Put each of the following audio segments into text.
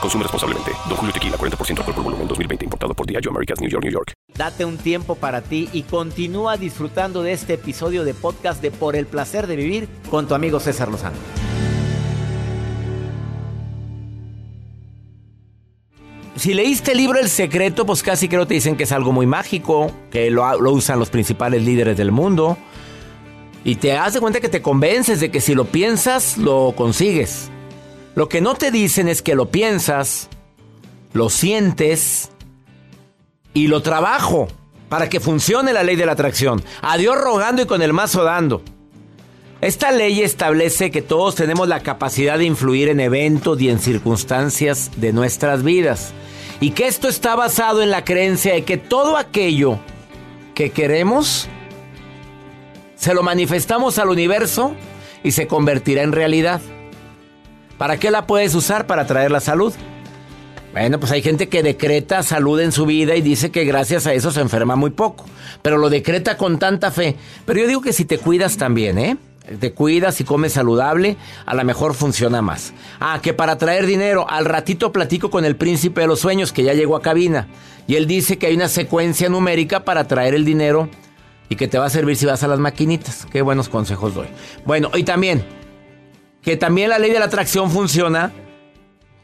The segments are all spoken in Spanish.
Consume responsablemente. Don Julio Tequila, 40% alcohol por volumen, 2020. Importado por Diageo Americas, New York, New York. Date un tiempo para ti y continúa disfrutando de este episodio de podcast de Por el Placer de Vivir con tu amigo César Lozano. Si leíste el libro El Secreto, pues casi creo te dicen que es algo muy mágico, que lo, lo usan los principales líderes del mundo. Y te das de cuenta que te convences de que si lo piensas, lo consigues. Lo que no te dicen es que lo piensas, lo sientes y lo trabajo para que funcione la ley de la atracción. A Dios rogando y con el mazo dando. Esta ley establece que todos tenemos la capacidad de influir en eventos y en circunstancias de nuestras vidas. Y que esto está basado en la creencia de que todo aquello que queremos se lo manifestamos al universo y se convertirá en realidad. ¿Para qué la puedes usar? Para traer la salud. Bueno, pues hay gente que decreta salud en su vida y dice que gracias a eso se enferma muy poco. Pero lo decreta con tanta fe. Pero yo digo que si te cuidas también, ¿eh? Te cuidas y comes saludable, a lo mejor funciona más. Ah, que para traer dinero, al ratito platico con el príncipe de los sueños que ya llegó a cabina. Y él dice que hay una secuencia numérica para traer el dinero y que te va a servir si vas a las maquinitas. Qué buenos consejos doy. Bueno, y también, que también la ley de la atracción funciona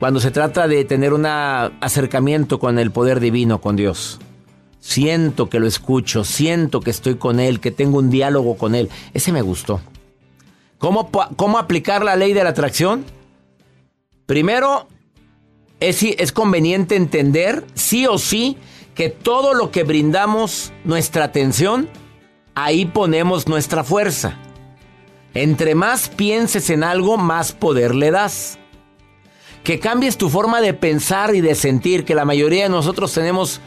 cuando se trata de tener un acercamiento con el poder divino, con Dios. Siento que lo escucho, siento que estoy con Él, que tengo un diálogo con Él. Ese me gustó. ¿Cómo, cómo aplicar la ley de la atracción? Primero, es, es conveniente entender, sí o sí, que todo lo que brindamos nuestra atención, ahí ponemos nuestra fuerza. Entre más pienses en algo, más poder le das. Que cambies tu forma de pensar y de sentir, que la mayoría de nosotros tenemos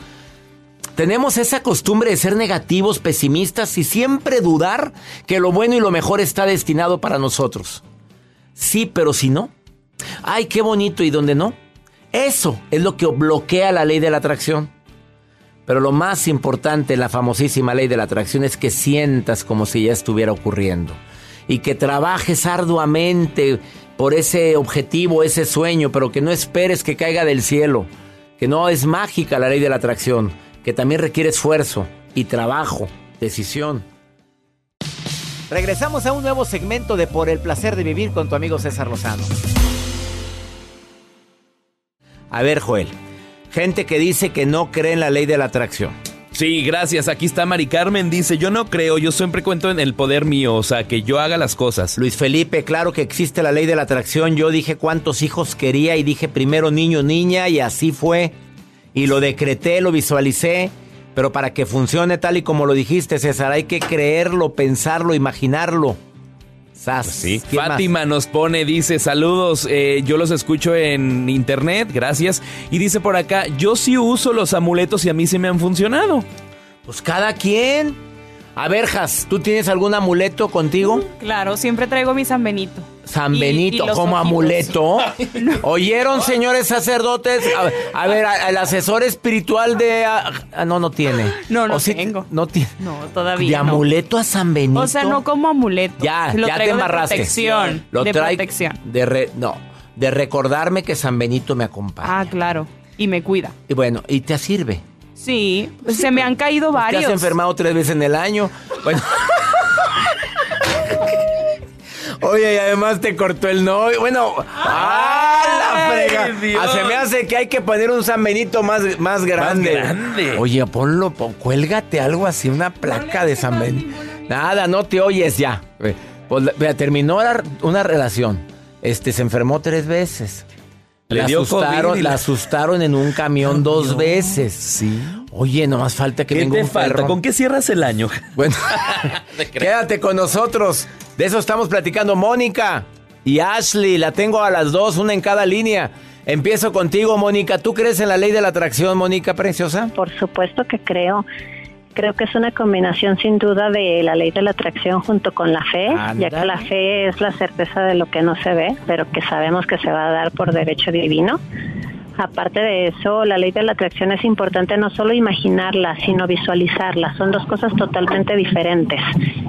tenemos esa costumbre de ser negativos, pesimistas y siempre dudar que lo bueno y lo mejor está destinado para nosotros. Sí, pero si no. Ay, qué bonito y donde no. Eso es lo que bloquea la ley de la atracción. Pero lo más importante, la famosísima ley de la atracción, es que sientas como si ya estuviera ocurriendo. Y que trabajes arduamente por ese objetivo, ese sueño, pero que no esperes que caiga del cielo. Que no es mágica la ley de la atracción que también requiere esfuerzo y trabajo, decisión. Regresamos a un nuevo segmento de Por el placer de vivir con tu amigo César Lozano. A ver, Joel, gente que dice que no cree en la ley de la atracción. Sí, gracias. Aquí está Mari Carmen. Dice, yo no creo, yo siempre cuento en el poder mío, o sea, que yo haga las cosas. Luis Felipe, claro que existe la ley de la atracción. Yo dije cuántos hijos quería y dije primero niño, niña y así fue y lo decreté, lo visualicé. Pero para que funcione tal y como lo dijiste, César, hay que creerlo, pensarlo, imaginarlo. Sas. Sí. Fátima nos pone, dice, saludos, eh, yo los escucho en internet, gracias. Y dice por acá, yo sí uso los amuletos y a mí se me han funcionado. Pues cada quien. A ver, ¿tú tienes algún amuleto contigo? Claro, siempre traigo mi San Benito. San Benito como amuleto. ¿Oyeron, señores sacerdotes? A, ver, el asesor espiritual de... Ah, no, no tiene. No, no tengo. No tiene. No, todavía ¿De amuleto a San Benito? O sea, no como amuleto. Ya, ya te embarraste. De protección. Lo de protección. De no, de recordarme que San Benito me acompaña. Ah, claro. Y me cuida. Y bueno, y te sirve. Sí, se me han caído varios. Te has enfermado tres veces en el año. Bueno. Oye, y además te cortó el novio. Bueno, ¡ah, la frega! Dios. Ah, se me hace que hay que poner un San Benito más, más grande. grande. Oye, ponlo, pon- cuélgate algo así, una placa de San Benito. Nada, no te oyes ya. Pues, terminó la- una relación. Este, se enfermó tres veces. Le la dio asustaron, COVID y la la- asustaron en un camión dos veces. Sí. Oye, nomás falta que ¿Qué venga te un falta? perro. ¿Con qué cierras el año? Bueno, quédate con nosotros. De eso estamos platicando. Mónica y Ashley, la tengo a las dos, una en cada línea. Empiezo contigo, Mónica. ¿Tú crees en la ley de la atracción, Mónica Preciosa? Por supuesto que creo. Creo que es una combinación sin duda de la ley de la atracción junto con la fe, ya que la fe es la certeza de lo que no se ve, pero que sabemos que se va a dar por derecho divino. Aparte de eso, la ley de la atracción es importante no solo imaginarla, sino visualizarla. Son dos cosas totalmente diferentes.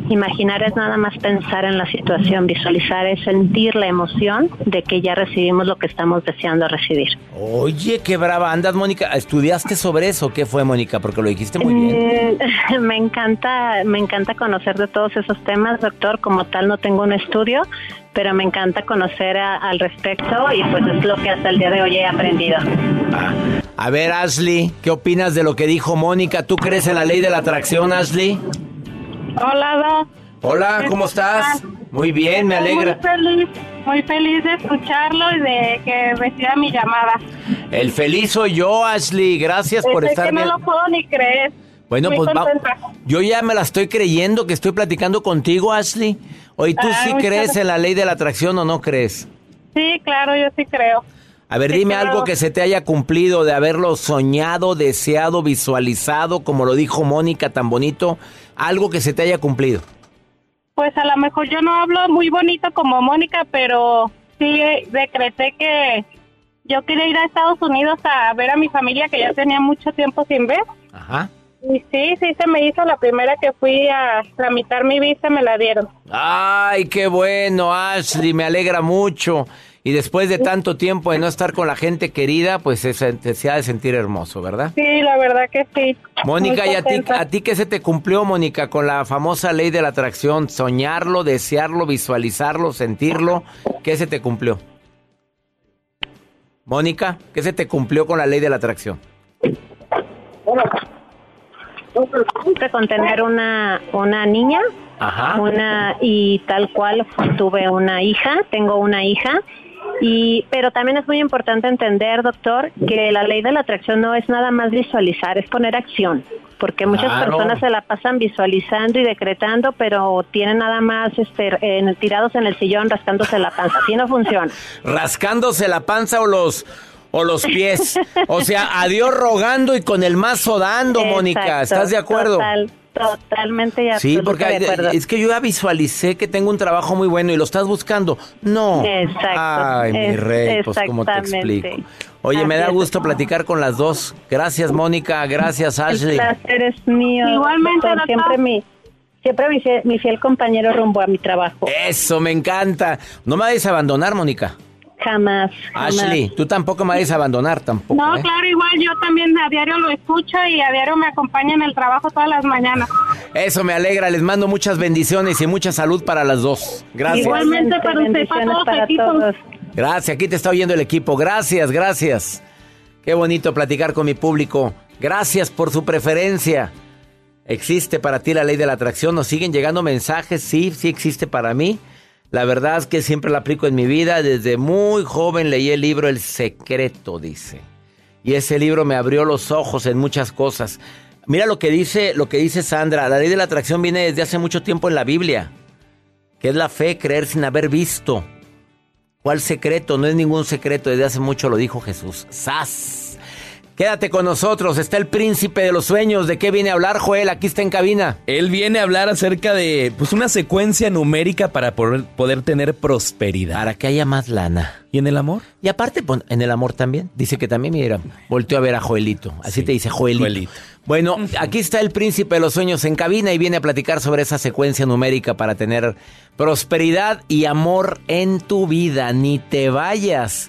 Imaginar es nada más pensar en la situación, visualizar es sentir la emoción de que ya recibimos lo que estamos deseando recibir. Oye, qué brava andas, Mónica. ¿Estudiaste sobre eso? ¿Qué fue, Mónica? Porque lo dijiste muy bien. Mm, Me encanta, me encanta conocer de todos esos temas, doctor. Como tal, no tengo un estudio, pero me encanta conocer a- al respecto y pues es lo que hasta el día de hoy he aprendido. Ah. A ver, Ashley, ¿qué opinas de lo que dijo Mónica? ¿Tú crees en la ley de la atracción, Ashley? Hola, Doc. Hola, ¿cómo estás? Muy bien, me alegra. Muy feliz, muy feliz de escucharlo y de que reciba mi llamada. El feliz soy yo, Ashley. Gracias por Es estar que no bien. lo puedo ni creer. Bueno, Muy pues va- yo ya me la estoy creyendo que estoy platicando contigo, Ashley. Oye, ¿tú Ay, sí crees en la ley de la atracción o no crees? Sí, claro, yo sí creo. A ver, Sí, dime claro. algo que se te haya cumplido de haberlo soñado, deseado, visualizado, como lo dijo Mónica tan bonito, algo que se te haya cumplido. Pues a lo mejor yo no hablo muy bonito como Mónica, pero sí decreté que yo quería ir a Estados Unidos a ver a mi familia que ya tenía mucho tiempo sin ver. Ajá. Y sí, sí se me hizo la primera que fui a tramitar mi visa, me la dieron. Ay, qué bueno, Ashley, me alegra mucho. Y después de tanto tiempo de no estar con la gente querida, pues se, se- se ha de sentir hermoso, ¿verdad? Sí, la verdad que sí. Mónica, ¿y a ti, a ti qué se te cumplió, Mónica, con la famosa ley de la atracción? Soñarlo, desearlo, visualizarlo, sentirlo. ¿Qué se te cumplió? Mónica, ¿qué se te cumplió con la ley de la atracción? Siempre con tener una, una niña, Ajá. una y tal cual tuve una hija, tengo una hija. Y, pero también es muy importante entender, doctor, que la ley de la atracción no es nada más visualizar, es poner acción. Porque muchas Claro. personas se la pasan visualizando y decretando, pero tienen nada más este, en- tirados en el sillón rascándose la panza. Así no funciona. Rascándose la panza o los o los pies. O sea, a Dios rogando y con el mazo dando, Mónica. ¿Estás de acuerdo? Total, totalmente y Sí, porque de hay- acuerdo. es que yo ya visualicé que tengo un trabajo muy bueno y lo estás buscando. No. Exacto, Ay, mi es- rey, pues cómo te explico. Oye, me da es. gusto platicar con las dos. Gracias, Mónica. Gracias, El Ashley. placer es mío. Igualmente, doctor. siempre mi siempre mi fiel, mi fiel compañero rumbo a mi trabajo. Eso, me encanta. No me vayas a abandonar, Mónica. Jamás, jamás. Ashley, tú tampoco me vayas a abandonar, tampoco. No, ¿eh? claro, igual yo también a diario lo escucho y a diario me acompaña en el trabajo todas las mañanas. Eso me alegra. Les mando muchas bendiciones y mucha salud para las dos. Gracias. Igualmente para usted, para todos para equipos. todos. Gracias, aquí te está oyendo el equipo. Gracias, gracias. Qué bonito platicar con mi público. Gracias por su preferencia. ¿Existe para ti la ley de la atracción? ¿Nos siguen llegando mensajes? Sí, sí existe para mí. La verdad es que siempre la aplico en mi vida. Desde muy joven leí el libro El Secreto, dice. Y ese libro me abrió los ojos en muchas cosas. Mira lo que dice, lo que dice Sandra. La ley de la atracción viene desde hace mucho tiempo en la Biblia. Que es la fe, creer sin haber visto. ¿Cuál secreto? No es ningún secreto, desde hace mucho lo dijo Jesús. ¡Sas! Quédate con nosotros, está el príncipe de los sueños. ¿De qué viene a hablar, Joel? Aquí está en cabina. Él viene a hablar acerca de pues una secuencia numérica para poder, poder tener prosperidad. Para que haya más lana. ¿Y en el amor? Y aparte, en el amor también. Dice que también, mira, volteó a ver a Joelito. Así te dice Joelito. Joelito. Bueno, aquí está el príncipe de los sueños en cabina y viene a platicar sobre esa secuencia numérica para tener prosperidad y amor en tu vida. Ni te vayas.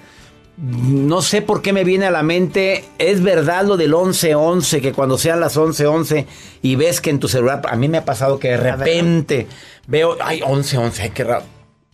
No sé por qué me viene a la mente, es verdad lo del 1111, que cuando sean las 1111 y ves que en tu celular, a mí me ha pasado que de repente veo, ay, 1111, ay, qué raro.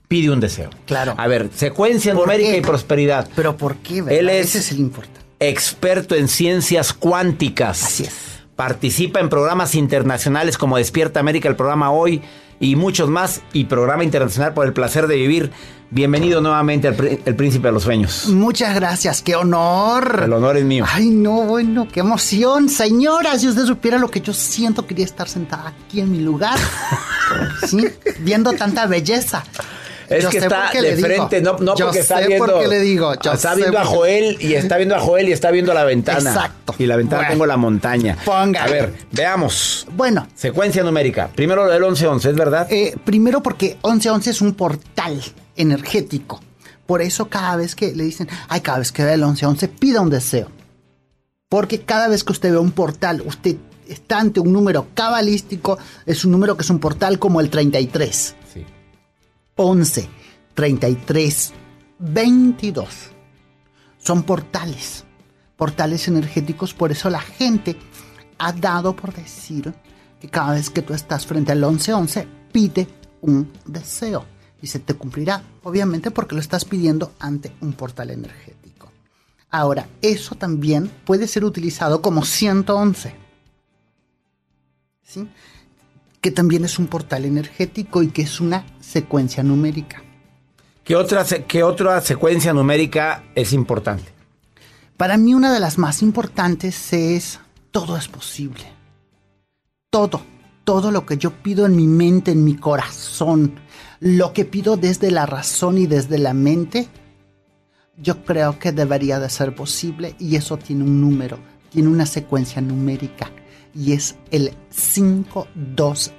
Pide un deseo. Claro. A ver, secuencia ¿Por numérica qué? y prosperidad. Pero ¿por qué? verdad? Él es- Ese es el importante. Experto en ciencias cuánticas. Así es. Participa en programas internacionales como Despierta América, el programa Hoy y muchos más. Y programa internacional por el placer de vivir. Bienvenido nuevamente al el Príncipe de los Sueños. Muchas gracias, qué honor. El honor es mío. Ay, no, bueno, qué emoción. Señora, si usted supiera lo que yo siento, quería estar sentada aquí en mi lugar. sí, viendo tanta belleza. Es Yo que está de digo. frente, no, no Yo porque está viendo. por qué le digo. Yo está viendo a Joel y está viendo a Joel y está viendo la ventana. Exacto. Y la ventana Bueno. tengo la montaña. Póngale. A ver, veamos. Bueno, Secuencia numérica. Primero lo del 1111, ¿es verdad? eh, primero porque 1111 es un portal energético. Por eso cada vez que le dicen, ay, cada vez que ve el 1111, pida un deseo. Porque cada vez que usted ve un portal, usted está ante un número cabalístico, es un número que es un portal como el 33. Sí. 11, 33, 22. Son portales, portales energéticos, por eso la gente ha dado por decir que cada vez que tú estás frente al 1111, pide un deseo y se te cumplirá, obviamente porque lo estás pidiendo ante un portal energético. Ahora, eso también puede ser utilizado como 111. ¿Sí? Que también es un portal energético y que es una secuencia numérica. ¿Qué otra, qué otra secuencia numérica es importante? Para mí una de las más importantes es todo es posible. Todo, todo lo que yo pido en mi mente, en mi corazón, lo que pido desde la razón y desde la mente, yo creo que debería de ser posible y eso tiene un número, tiene una secuencia numérica y es el 520.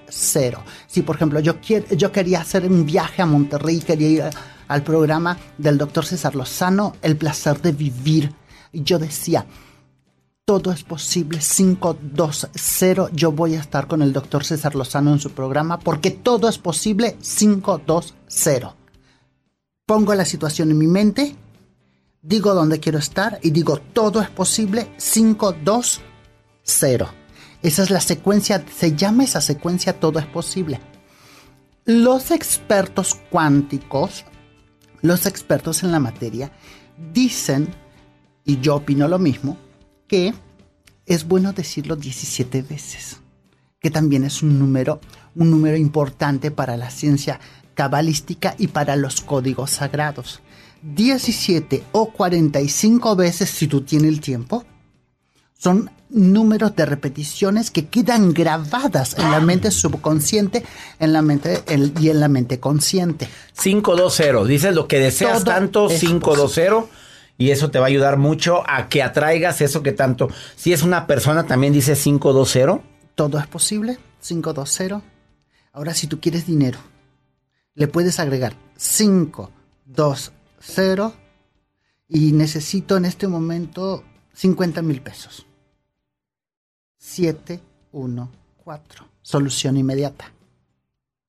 Si por ejemplo yo, quiero, yo quería hacer un viaje a Monterrey, quería ir al programa del doctor César Lozano, El placer de vivir, y yo decía, todo es posible, 520, yo voy a estar con el doctor César Lozano en su programa porque todo es posible, 520. Pongo la situación en mi mente, digo dónde quiero estar y digo todo es posible, 520. Esa es la secuencia, se llama esa secuencia todo es posible. Los expertos cuánticos, los expertos en la materia, dicen, y yo opino lo mismo, que es bueno decirlo 17 veces, que también es un número, un número importante para la ciencia cabalística y para los códigos sagrados. 17 o 45 veces si tú tienes el tiempo, son números de repeticiones que quedan grabadas en la mente subconsciente en la mente, el- y en la mente consciente. 520. Dices lo que deseas Todo tanto, es 520. Y eso te va a ayudar mucho a que atraigas eso que tanto. Si es una persona, también dice 520. Todo es posible. 520. Ahora, si tú quieres dinero, le puedes agregar 520 y necesito en este momento 50 mil pesos. 714. Solución inmediata.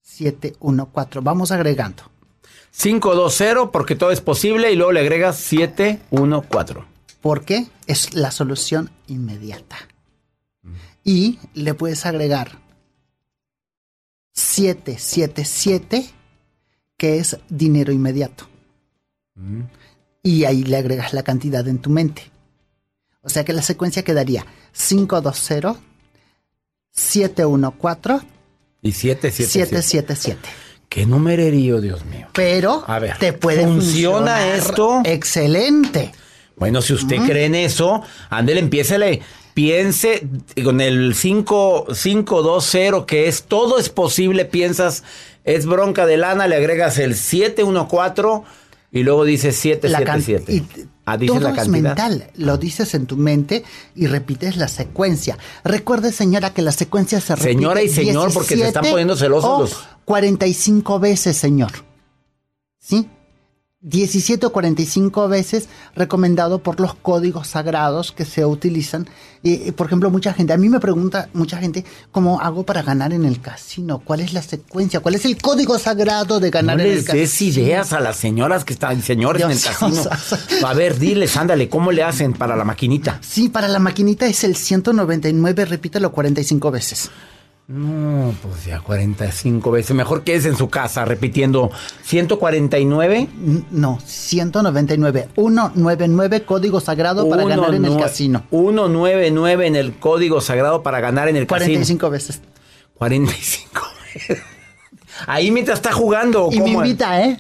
714. Vamos agregando. 520 porque todo es posible y luego le agregas 714. Porque es la solución inmediata. Y le puedes agregar 777, que es dinero inmediato. Y ahí le agregas la cantidad en tu mente. O sea que la secuencia quedaría 520, 714 y 777. 777. ¿Qué numererío, Dios mío? Pero A ver, te puede ¿funciona esto? Excelente. Bueno, si usted cree en eso, ándele, empiécele. Piense con el 5, 520, que es todo es posible, piensas, es bronca de lana, le agregas el 714 y luego can- 777. y Ah, todo la es mental, lo dices en tu mente y repites la secuencia. Recuerde, señora, que la secuencia se repite Señora y señor, porque se están 17 poniendo celosos o los- 45 veces, señor. ¿Sí? 17 o 45 veces recomendado por los códigos sagrados que se utilizan. Y, y, por ejemplo, mucha gente, a mí me pregunta mucha gente, ¿cómo hago para ganar en el casino? ¿Cuál es la secuencia? ¿Cuál es el código sagrado de ganar No en el les casino? des ideas a las señoras que están, señores en el casino. Dios. A ver, diles, ándale, ¿cómo le hacen para la maquinita? Sí, para la maquinita es el 199, repítelo 45 veces. No, pues ya 45 veces. Mejor que es en su casa repitiendo 149. N- No, 199. 199, código sagrado para ganar en el casino. 199 en el código sagrado para ganar en el casino. 45 veces. 45 veces. Ahí mientras está jugando. ¿o Y me cómo? invita, ¿eh?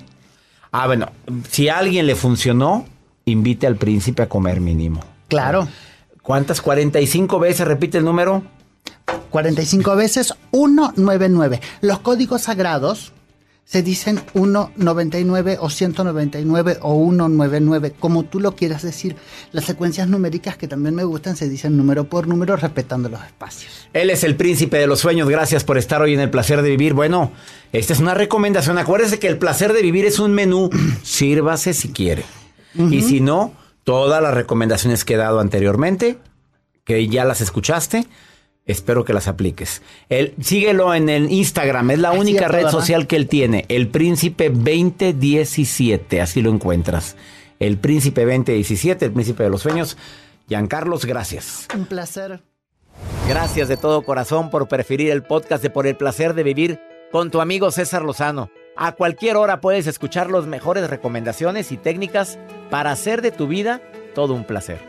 Ah, bueno, si a alguien le funcionó, invite al príncipe a comer mínimo. Claro. ¿Cuántas? 45 veces repite el número. 45 veces 199. Los códigos sagrados se dicen 199 o 199 o 199, como tú lo quieras decir. Las secuencias numéricas que también me gustan se dicen número por número respetando los espacios. Él es el príncipe de los sueños. Gracias por estar hoy en el placer de vivir. Bueno, esta es una recomendación. Acuérdese que el placer de vivir es un menú. Sírvase si quiere. Y si no, todas las recomendaciones que he dado anteriormente, que ya las escuchaste, espero que las apliques. Él, síguelo en el Instagram. Es la Ah, única red social que él tiene. El príncipe 2017. Así lo encuentras. El príncipe 2017, el príncipe de los sueños. Giancarlos, gracias. Un placer. Gracias de todo corazón por preferir el podcast de Por el placer de vivir con tu amigo César Lozano. A cualquier hora puedes escuchar las mejores recomendaciones y técnicas para hacer de tu vida todo un placer.